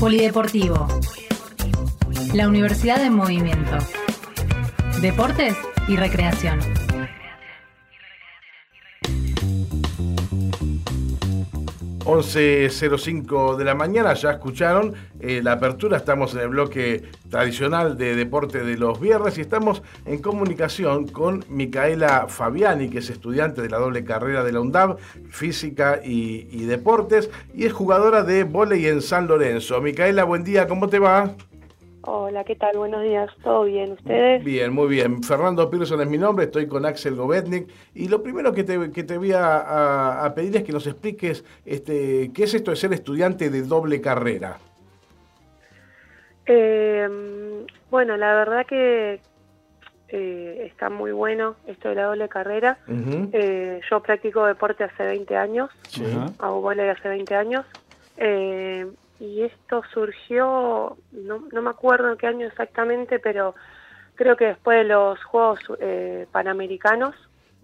Polideportivo. La Universidad en Movimiento. Deportes y recreación. 11.05 de la mañana, ya escucharon eh, la apertura, estamos en el bloque tradicional de deporte de los viernes y estamos en comunicación con Micaela Fabiani, que es estudiante de la doble carrera de la UNDAV, física y, deportes, y es jugadora de vóley en San Lorenzo. Micaela, buen día, ¿cómo te va? Hola, ¿qué tal? Buenos días. ¿Todo bien? ¿Ustedes? Bien, muy bien. Fernando Pearson es mi nombre, estoy con Axel Govetnik. Y lo primero que te, que te voy a, pedir es que nos expliques este, qué es esto de ser estudiante de doble carrera. Eh, bueno, la verdad que eh, está muy bueno esto de la doble carrera. Eh, yo practico deporte hace 20 años, hago volei hace 20 años y esto surgió, no, no me acuerdo en qué año exactamente, pero creo que después de los Juegos eh, Panamericanos,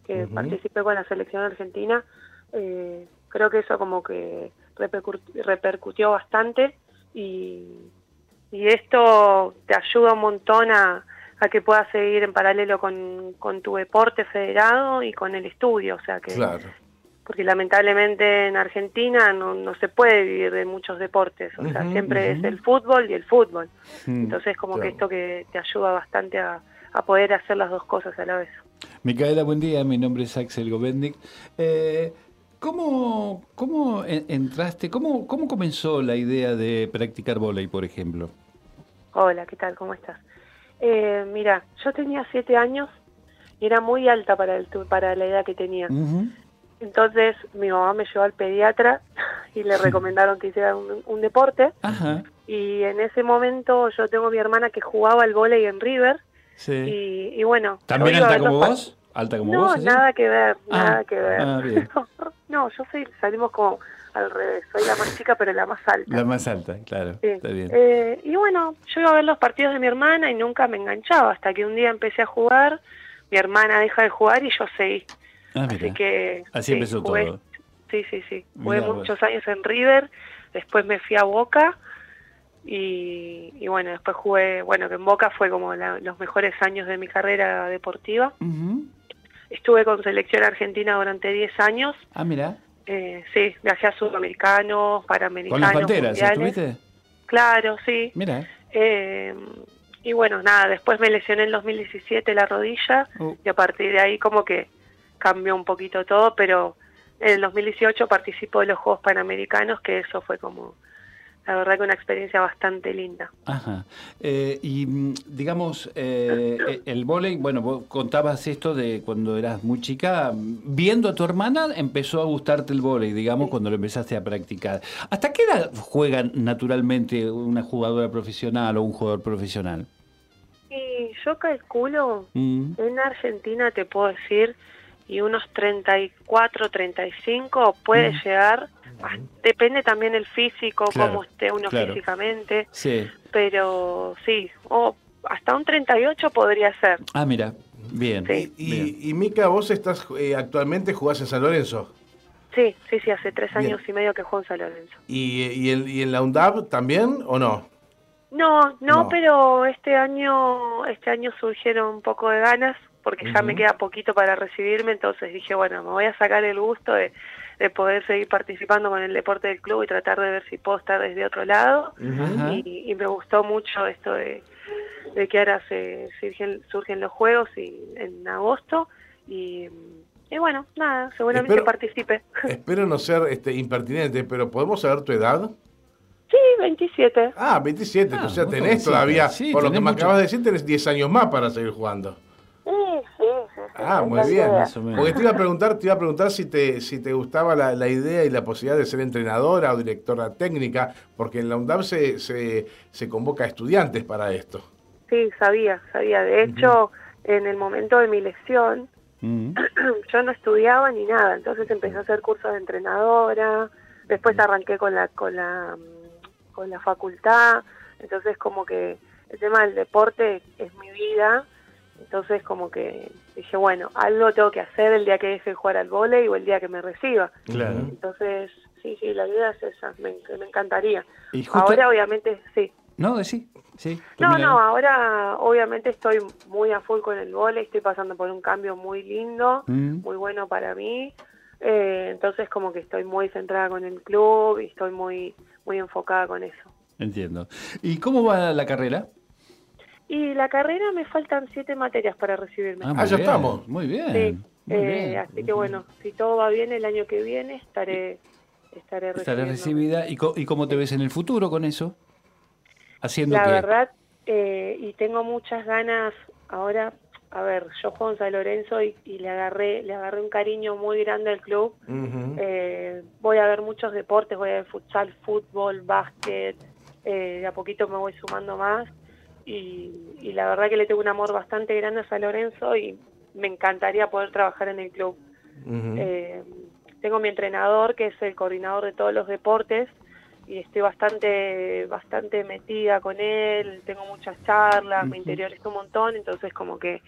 que participé con la selección argentina, eh, creo que eso como que repercutió bastante y, y esto te ayuda un montón a, a que puedas seguir en paralelo con, con, tu deporte federado y con el estudio, o sea que claro porque lamentablemente en Argentina no, no se puede vivir de muchos deportes, o sea, siempre es el fútbol y el fútbol. Mm, Entonces como que esto que te ayuda bastante a, poder hacer las dos cosas a la vez. Micaela, buen día, mi nombre es Axel Govendik. Eh, ¿Cómo, cómo entraste, cómo, cómo comenzó la idea de practicar volei, por ejemplo? Hola, ¿qué tal? ¿Cómo estás? Eh, mira, yo tenía siete años y era muy alta para, el, para la edad que tenía. Entonces mi mamá me llevó al pediatra y le recomendaron que hiciera un, deporte. Y en ese momento yo tengo mi hermana que jugaba al vóley en River. Sí. Y, bueno. ¿También alta como vos? ¿Alta como no, vos? No, nada que ver, ah, nada que ver. Ah, no, yo soy, salimos como al revés. Soy la más chica, pero la más alta. La más alta, claro. Está bien. Eh, y bueno, yo iba a ver los partidos de mi hermana y nunca me enganchaba. Hasta que un día empecé a jugar, mi hermana deja de jugar y yo seguí. Ah, Así que... Así empezó todo. Sí, sí, sí. Jugué muchos años en River, después me fui a Boca y, bueno, después jugué, bueno, que en Boca fue como los mejores años de mi carrera deportiva. Estuve con selección argentina durante 10 años. Ah, mira. Eh, sí, viajé a sudamericanos, panamericanos. ¿Con las panteras estuviste? Claro, sí. Mira. Eh, y bueno, nada, después me lesioné en 2017 la rodilla uh. y a partir de ahí como que cambió un poquito todo, pero en el 2018 participó de los Juegos Panamericanos, que eso fue como, la verdad que una experiencia bastante linda. Ajá. Eh, y mm, digamos, eh, eh, el vóley, bueno, vos contabas esto de cuando eras muy chica, viendo a tu hermana empezó a gustarte el vóley, digamos, cuando lo empezaste a practicar. ¿Hasta qué edad juega naturalmente una jugadora profesional o un jugador profesional? Y yo calculo, mm. en Argentina te puedo decir y unos 34, 35 puede mm. llegar, depende también el físico, cómo esté uno físicamente, sí. pero sí, o hasta un 38 podría ser. Ah, mira, bien. Y, Mica, vos estás eh, actualmente jugás en San Lorenzo. Sí, sí, sí, hace tres años y medio que juego en San Lorenzo. ¿Y, y, el, y en la UNDAB también o no? No, no, pero este año, este año surgieron un poco de ganas porque ya me queda poquito para recibirme, entonces dije, bueno, me voy a sacar el gusto de, poder seguir participando con el deporte del club y tratar de ver si puedo estar desde otro lado. y, me gustó mucho esto de, que ahora se surgen, surgen los juegos y, en agosto y, bueno, nada, seguramente participe. Espero no ser este, impertinente, pero ¿podemos saber tu edad? Sí, 27. Ah, 27, o sea, tenés todavía, por lo que me acabas de decir, tenés 10 años más para seguir jugando. Ah, muy bien. Porque te iba a preguntar, te iba a preguntar si te, si te gustaba la, idea y la posibilidad de ser entrenadora o directora técnica, porque en la UNDAP se, se, convoca a estudiantes para esto. Sí, sabía, sabía. De hecho, en el momento de mi lesión, yo no estudiaba ni nada, entonces empecé a hacer cursos de entrenadora, después arranqué con la, con la, con la facultad, entonces como que el tema del deporte es mi vida entonces como que dije, bueno, algo tengo que hacer el día que deje de jugar al vóley o el día que me reciba. Entonces sí, sí, la idea es esa, me, encantaría. Ahora obviamente, sí. No, sí, sí. No, no, ahora obviamente estoy muy a full con el vole, estoy pasando por un cambio muy lindo, mm. muy bueno para mí. Eh, entonces como que estoy muy centrada con el club y estoy muy, muy enfocada con eso. Entiendo. ¿Y cómo va la carrera? Y la carrera me faltan siete materias para recibirme. Ah, ya estamos. Muy bien. Eh, así que bueno, si todo va bien el año que viene estaré estaré, estaré recibida. ¿Y, ¿Y, cómo te ves en el futuro con eso? Haciendo La verdad, eh, y tengo muchas ganas ahora. A ver, yo juego en San Lorenzo y, le agarré le agarré un cariño muy grande al club. Eh, voy a ver muchos deportes, voy a ver futsal, fútbol, básquet. de a poquito me voy sumando más y, la verdad que le tengo un amor bastante grande a San Lorenzo y me encantaría poder trabajar en el club. Eh, tengo mi entrenador que es el coordinador de todos los deportes y estoy bastante bastante metida con él, tengo muchas charlas, me interiorizo un montón, entonces como que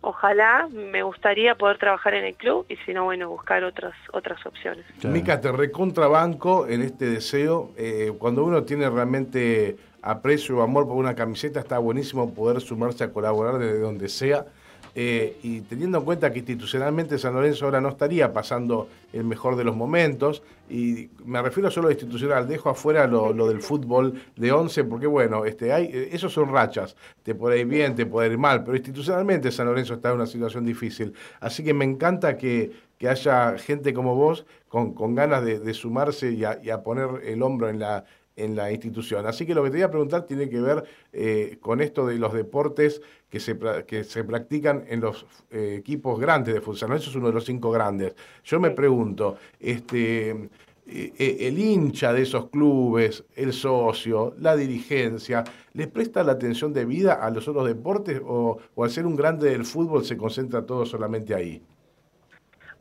ojalá me gustaría poder trabajar en el club y si no, bueno, buscar otras otras opciones. Mica, te recontrabanco en este deseo. Eh, cuando uno tiene realmente aprecio o amor por una camiseta, está buenísimo poder sumarse a colaborar desde donde sea. Eh, y teniendo en cuenta que institucionalmente San Lorenzo ahora no estaría pasando el mejor de los momentos, y me refiero solo a institucional, dejo afuera lo, del fútbol de 11, porque bueno, este, hay, esos son rachas, te puede ir bien, te puede ir mal, pero institucionalmente San Lorenzo está en una situación difícil. Así que me encanta que, haya gente como vos con, ganas de, sumarse y a poner el hombro en la, en la institución. Así que lo que te voy a preguntar tiene que ver eh, con esto de los deportes que se, que se practican en los eh, equipos grandes de futsal. Eso es uno de los cinco grandes. Yo me pregunto, este, eh, el hincha de esos clubes, el socio, la dirigencia, ¿les presta la atención de vida a los otros deportes o, al ser un grande del fútbol se concentra todo solamente ahí?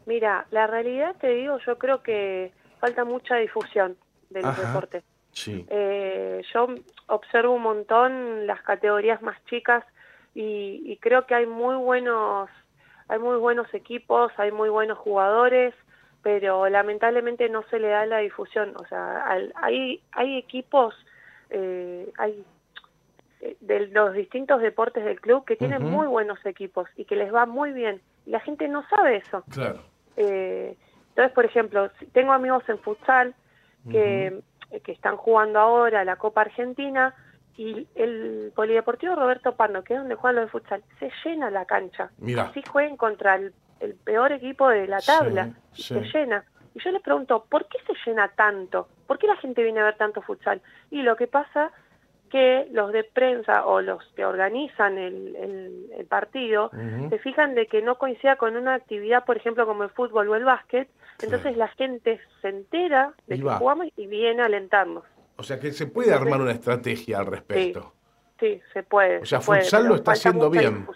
Mira, la realidad te digo, yo creo que falta mucha difusión de los deportes. Eh, yo observo un montón las categorías más chicas y, creo que hay muy buenos, hay muy buenos equipos, hay muy buenos jugadores, pero lamentablemente no se le da la difusión. O sea, hay, hay equipos, eh, hay eh, de los distintos deportes del club que tienen muy buenos equipos y que les va muy bien. Y la gente no sabe eso. Claro. entonces, por ejemplo, tengo amigos en futsal que eh, que están jugando ahora la Copa Argentina y el Polideportivo Roberto Pando, que es donde juegan los de futsal, se llena la cancha. Así jueguen contra el, peor equipo de la tabla y se llena. Y yo les pregunto, ¿por qué se llena tanto? ¿Por qué la gente viene a ver tanto futsal? Y lo que pasa que los de prensa o los que organizan el, el, partido se fijan de que no coincida con una actividad, por ejemplo, como el fútbol o el básquet, entonces la gente se entera de que jugamos y viene a alentarnos. O sea que se puede armar una estrategia al respecto. Sí, se puede. O sea, futsal lo está haciendo bien.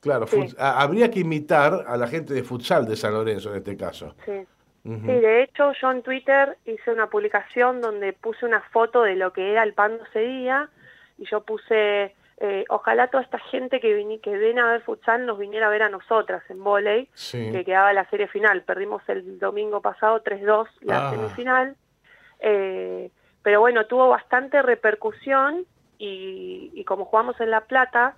Claro, habría que imitar a la gente de futsal de San Lorenzo en este caso. Sí. Sí, de hecho yo en Twitter hice una publicación donde puse una foto de lo que era el pando ese día y yo puse, eh, ojalá toda esta gente que, vini, que viene a ver futsal nos viniera a ver a nosotras en volei, que quedaba la serie final. Perdimos el domingo pasado 3-2 la ah. semifinal, eh, pero bueno, tuvo bastante repercusión y, como jugamos en La Plata,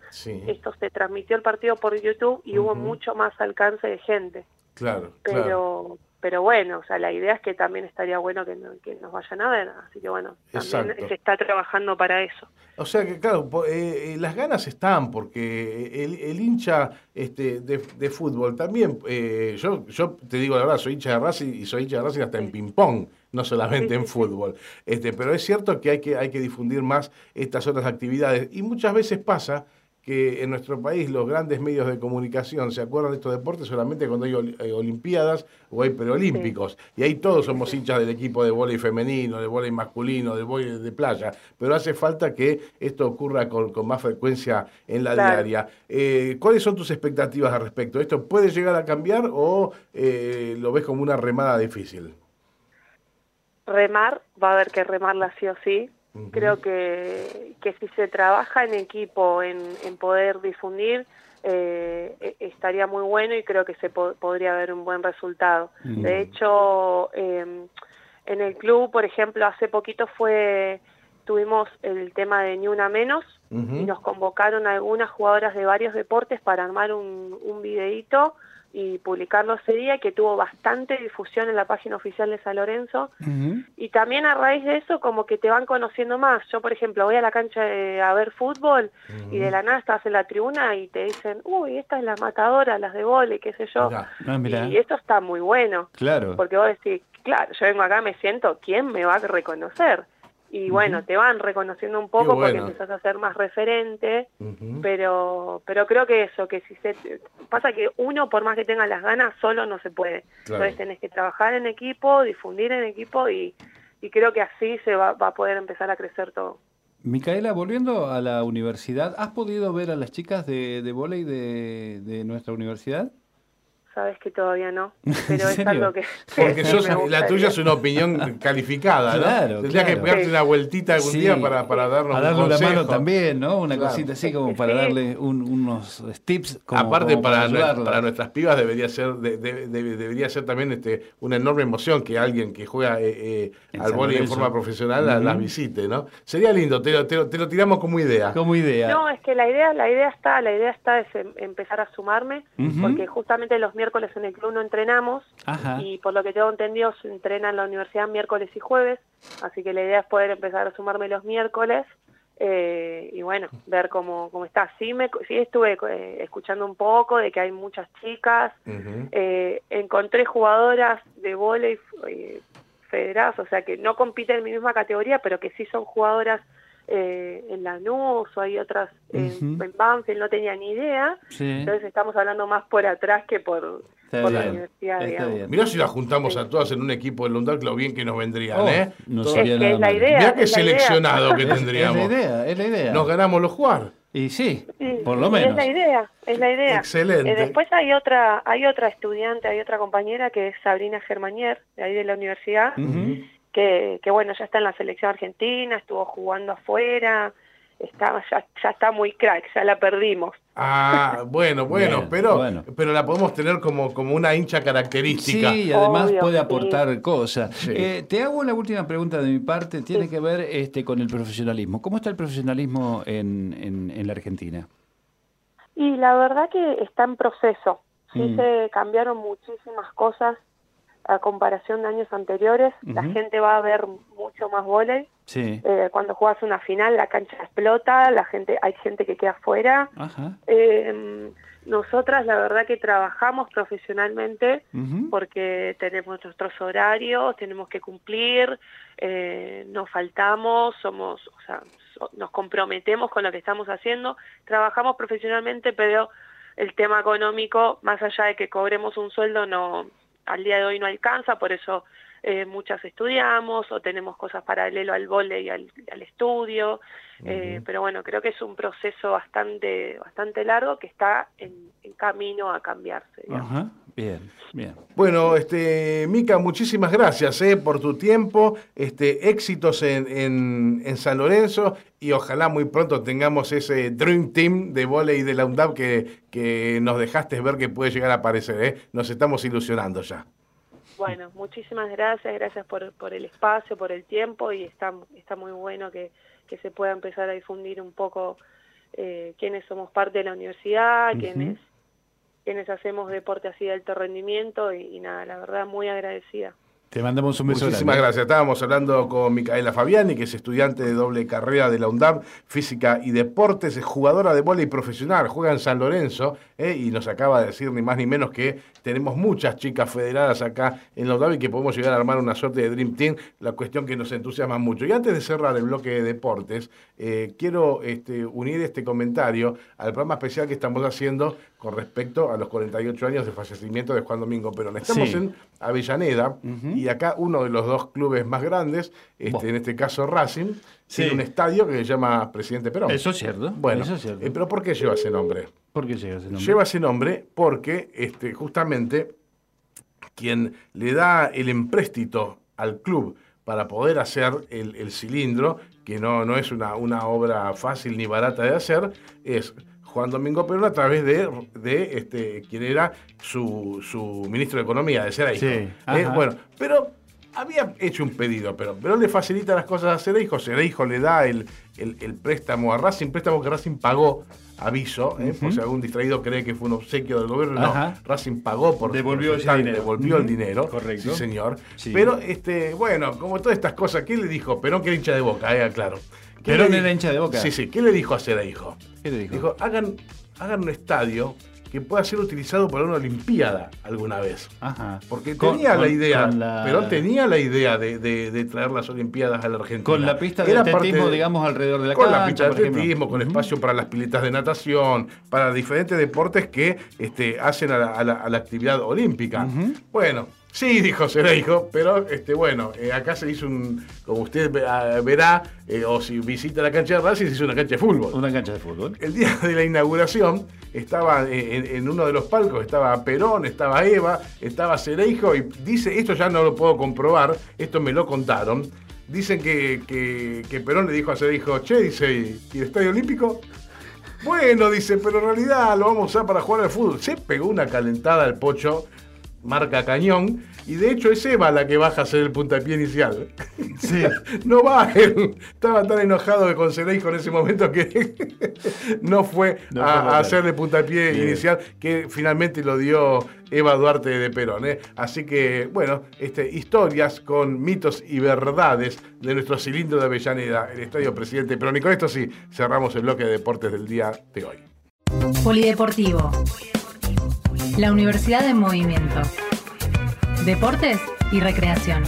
esto se transmitió el partido por YouTube y hubo mucho más alcance de gente. Claro, pero, pero bueno, o sea, la idea es que también estaría bueno que, nos vayan a ver, así que bueno, también se está trabajando para eso. O sea que claro, eh, eh, las ganas están, porque el, hincha este, de, fútbol también, eh, yo, yo te digo la verdad, soy hincha de Racing y soy hincha de Racing hasta en ping-pong, no solamente en fútbol. Este, pero es cierto que hay, que hay que difundir más estas otras actividades y muchas veces pasa que en nuestro país los grandes medios de comunicación se acuerdan de estos deportes solamente cuando hay eh, olimpiadas o hay preolímpicos. Y ahí todos somos hinchas del equipo de voleibol femenino, de voleibol masculino, de voleibol de playa. Pero hace falta que esto ocurra con, más frecuencia en la diaria. Eh, ¿Cuáles son tus expectativas al respecto? ¿Esto puede llegar a cambiar o eh, lo ves como una remada difícil? Remar, va a haber que remarla sí o sí Creo que, que si se trabaja en equipo, en, en poder difundir, eh, e, estaría muy bueno y creo que se podría haber un buen resultado. De hecho, eh, en el club, por ejemplo, hace poquito fue tuvimos el tema de Ni Una Menos y nos convocaron algunas jugadoras de varios deportes para armar un, un videíto y publicarlo ese día que tuvo bastante difusión en la página oficial de San Lorenzo. Y también a raíz de eso como que te van conociendo más. Yo por ejemplo voy a la cancha a ver fútbol y de la nada estás en la tribuna y te dicen uy esta es la matadora las de vole qué sé yo. Ah, y esto está muy bueno. Claro. Porque vos decís claro yo vengo acá me siento quién me va a reconocer y bueno, te van reconociendo un poco porque empezás a ser más referente, pero pero creo que eso, que si se pasa que uno por más que tenga las ganas solo no se puede. Entonces tenés que trabajar en equipo, difundir en equipo y, y creo que así se va, va a poder empezar a crecer todo. Micaela, volviendo a la universidad, ¿has podido ver a las chicas de, de volei de, de nuestra universidad? Sabes que todavía no, pero es algo que... Porque la tuya es una opinión calificada, ¿no? Claro, Tendrías que pegarte una vueltita algún día para, para darnos a darle una mano también, ¿no? Una cosita así como para darle unos tips. Aparte, para, para nuestras pibas debería ser debería ser también este una enorme emoción que alguien que juega eh, eh, al vóley en forma profesional las visite, ¿no? Sería lindo, te, te, te, lo tiramos como idea. Como idea. No, es que la idea, la idea está, la idea está es em, empezar a sumarme, porque justamente los miércoles en el club no entrenamos y por lo que tengo entendido se entrena en la universidad miércoles y jueves, así que la idea es poder empezar a sumarme los miércoles eh, y bueno, ver cómo, cómo está. Sí, me, sí estuve eh, escuchando un poco de que hay muchas chicas, eh, encontré jugadoras de volei federadas, o sea que no compiten en mi misma categoría, pero que sí son jugadoras eh, en Lanús o hay otras en Banfield, no tenía ni idea. Entonces estamos hablando más por atrás que por, la universidad. Mirá si las juntamos a todas en un equipo de Lundar, lo bien que nos vendrían, oh, ¿eh? No es que es la idea. Mirá qué seleccionado que tendríamos. Es la idea, es la idea. Nos ganamos los jugar. Y sí, por lo menos. Es la idea, es la idea. Excelente. Eh, después hay otra, hay otra estudiante, hay otra compañera que es Sabrina Germanier, de ahí de la universidad, que, que, bueno, ya está en la selección argentina, estuvo jugando afuera, está, ya, ya está muy crack, ya la perdimos. Ah, bueno, bueno, pero, pero la podemos tener como, como una hincha característica. Sí, y además puede aportar cosas. Eh, te hago la última pregunta de mi parte, tiene que ver este con el profesionalismo. ¿Cómo está el profesionalismo en, en, en la Argentina? Y la verdad que está en proceso. Sí mm. se cambiaron muchísimas cosas a comparación de años anteriores, la gente va a ver mucho más volei. Sí. Eh, cuando juegas una final, la cancha explota, la gente, hay gente que queda afuera. Eh, nosotras, la verdad que trabajamos profesionalmente porque tenemos nuestros horarios, tenemos que cumplir, eh, nos faltamos, somos, o sea, nos comprometemos con lo que estamos haciendo, trabajamos profesionalmente, pero el tema económico, más allá de que cobremos un sueldo, no al día de hoy no alcanza, por eso eh, muchas estudiamos o tenemos cosas paralelo al vole y al, estudio, eh, pero bueno, creo que es un proceso bastante, bastante largo que está en, camino a cambiarse. Bien, bien. Bueno, este, Mica, muchísimas gracias eh, por tu tiempo, este, éxitos en, en, San Lorenzo y ojalá muy pronto tengamos ese Dream Team de volei de la UNDAP que, que nos dejaste ver que puede llegar a aparecer. Eh. Nos estamos ilusionando ya. Bueno, muchísimas gracias, gracias por, por el espacio, por el tiempo y está, está muy bueno que, que se pueda empezar a difundir un poco eh, quiénes somos parte de la universidad, quiénes quienes hacemos deporte así de alto rendimiento y, nada, la verdad muy agradecida. Te mandamos un beso. Muchísimas gracias. Estábamos hablando con Micaela Fabiani, que es estudiante de doble carrera de la UNDAM, Física y Deportes, es jugadora de voleibol profesional, juega en San Lorenzo, eh, y nos acaba de decir ni más ni menos que tenemos muchas chicas federadas acá en la UNDAM y que podemos llegar a armar una suerte de Dream Team, la cuestión que nos entusiasma mucho. Y antes de cerrar el bloque de deportes, eh, quiero este, unir este comentario al programa especial que estamos haciendo con respecto a los 48 años de fallecimiento de Juan Domingo Perón. Estamos en Avellaneda y acá uno de los dos clubes más grandes, este, en este caso Racing, tiene un estadio que se llama Presidente Perón. Eso es cierto. Bueno, Eso es cierto. Eh, pero ¿por qué lleva ese nombre? ¿Por qué lleva ese nombre? Lleva ese nombre porque este, justamente quien le da el empréstito al club para poder hacer el, cilindro, que no, no es una, una obra fácil ni barata de hacer, es Juan Domingo Perón a través de, de este, quien era su, su, ministro de Economía, de ser ahí. Sí, eh, bueno, pero había hecho un pedido, pero Perón le facilita las cosas a Cereijo, Cereijo le da el, el, préstamo a Racing, préstamo que Racing pagó, aviso, ¿eh? por si algún distraído cree que fue un obsequio del gobierno, no, Racing pagó por devolvió, el dinero. devolvió el dinero, correcto, sí señor. Pero este, bueno, como todas estas cosas, ¿qué le dijo? Perón que era hincha de boca, eh, claro. Perón era hincha de boca. Sí, sí, ¿qué le dijo a Cereijo? ¿Qué le dijo? Dijo, hagan, hagan un estadio que pueda ser utilizado para una Olimpiada alguna vez. Ajá. Porque tenía la idea, pero tenía la idea de, traer las Olimpiadas a la Argentina. Con la pista de atletismo, digamos, alrededor de la Con la pista de atletismo, con espacio para las piletas de natación, para diferentes deportes que este, hacen a la, actividad olímpica. Bueno, Sí, dijo hijo, pero este, bueno, eh, acá se hizo un, como usted ah, verá, eh, o si visita la cancha de Racing, se hizo una cancha de fútbol. Una cancha de fútbol. El día de la inauguración estaba eh, en, uno de los palcos, estaba Perón, estaba Eva, estaba Cereijo, y dice, esto ya no lo puedo comprobar, esto me lo contaron. Dicen que, que, Perón le dijo a Cereijo, che, dice, ¿y el Estadio Olímpico? Bueno, dice, pero en realidad lo vamos a usar para jugar al fútbol. Se pegó una calentada al pocho marca cañón, y de hecho es Eva la que baja a hacer el puntapié inicial. Sí. no va él. Estaba tan enojado de con en ese momento que no fue a, hacer el puntapié inicial, que finalmente lo dio Eva Duarte de Perón. ¿eh? Así que, bueno, este, historias con mitos y verdades de nuestro cilindro de Avellaneda, el Estadio Presidente Perón. Y con esto sí, cerramos el bloque de deportes del día de hoy. Polideportivo. La Universidad de Movimiento. Deportes y Recreación.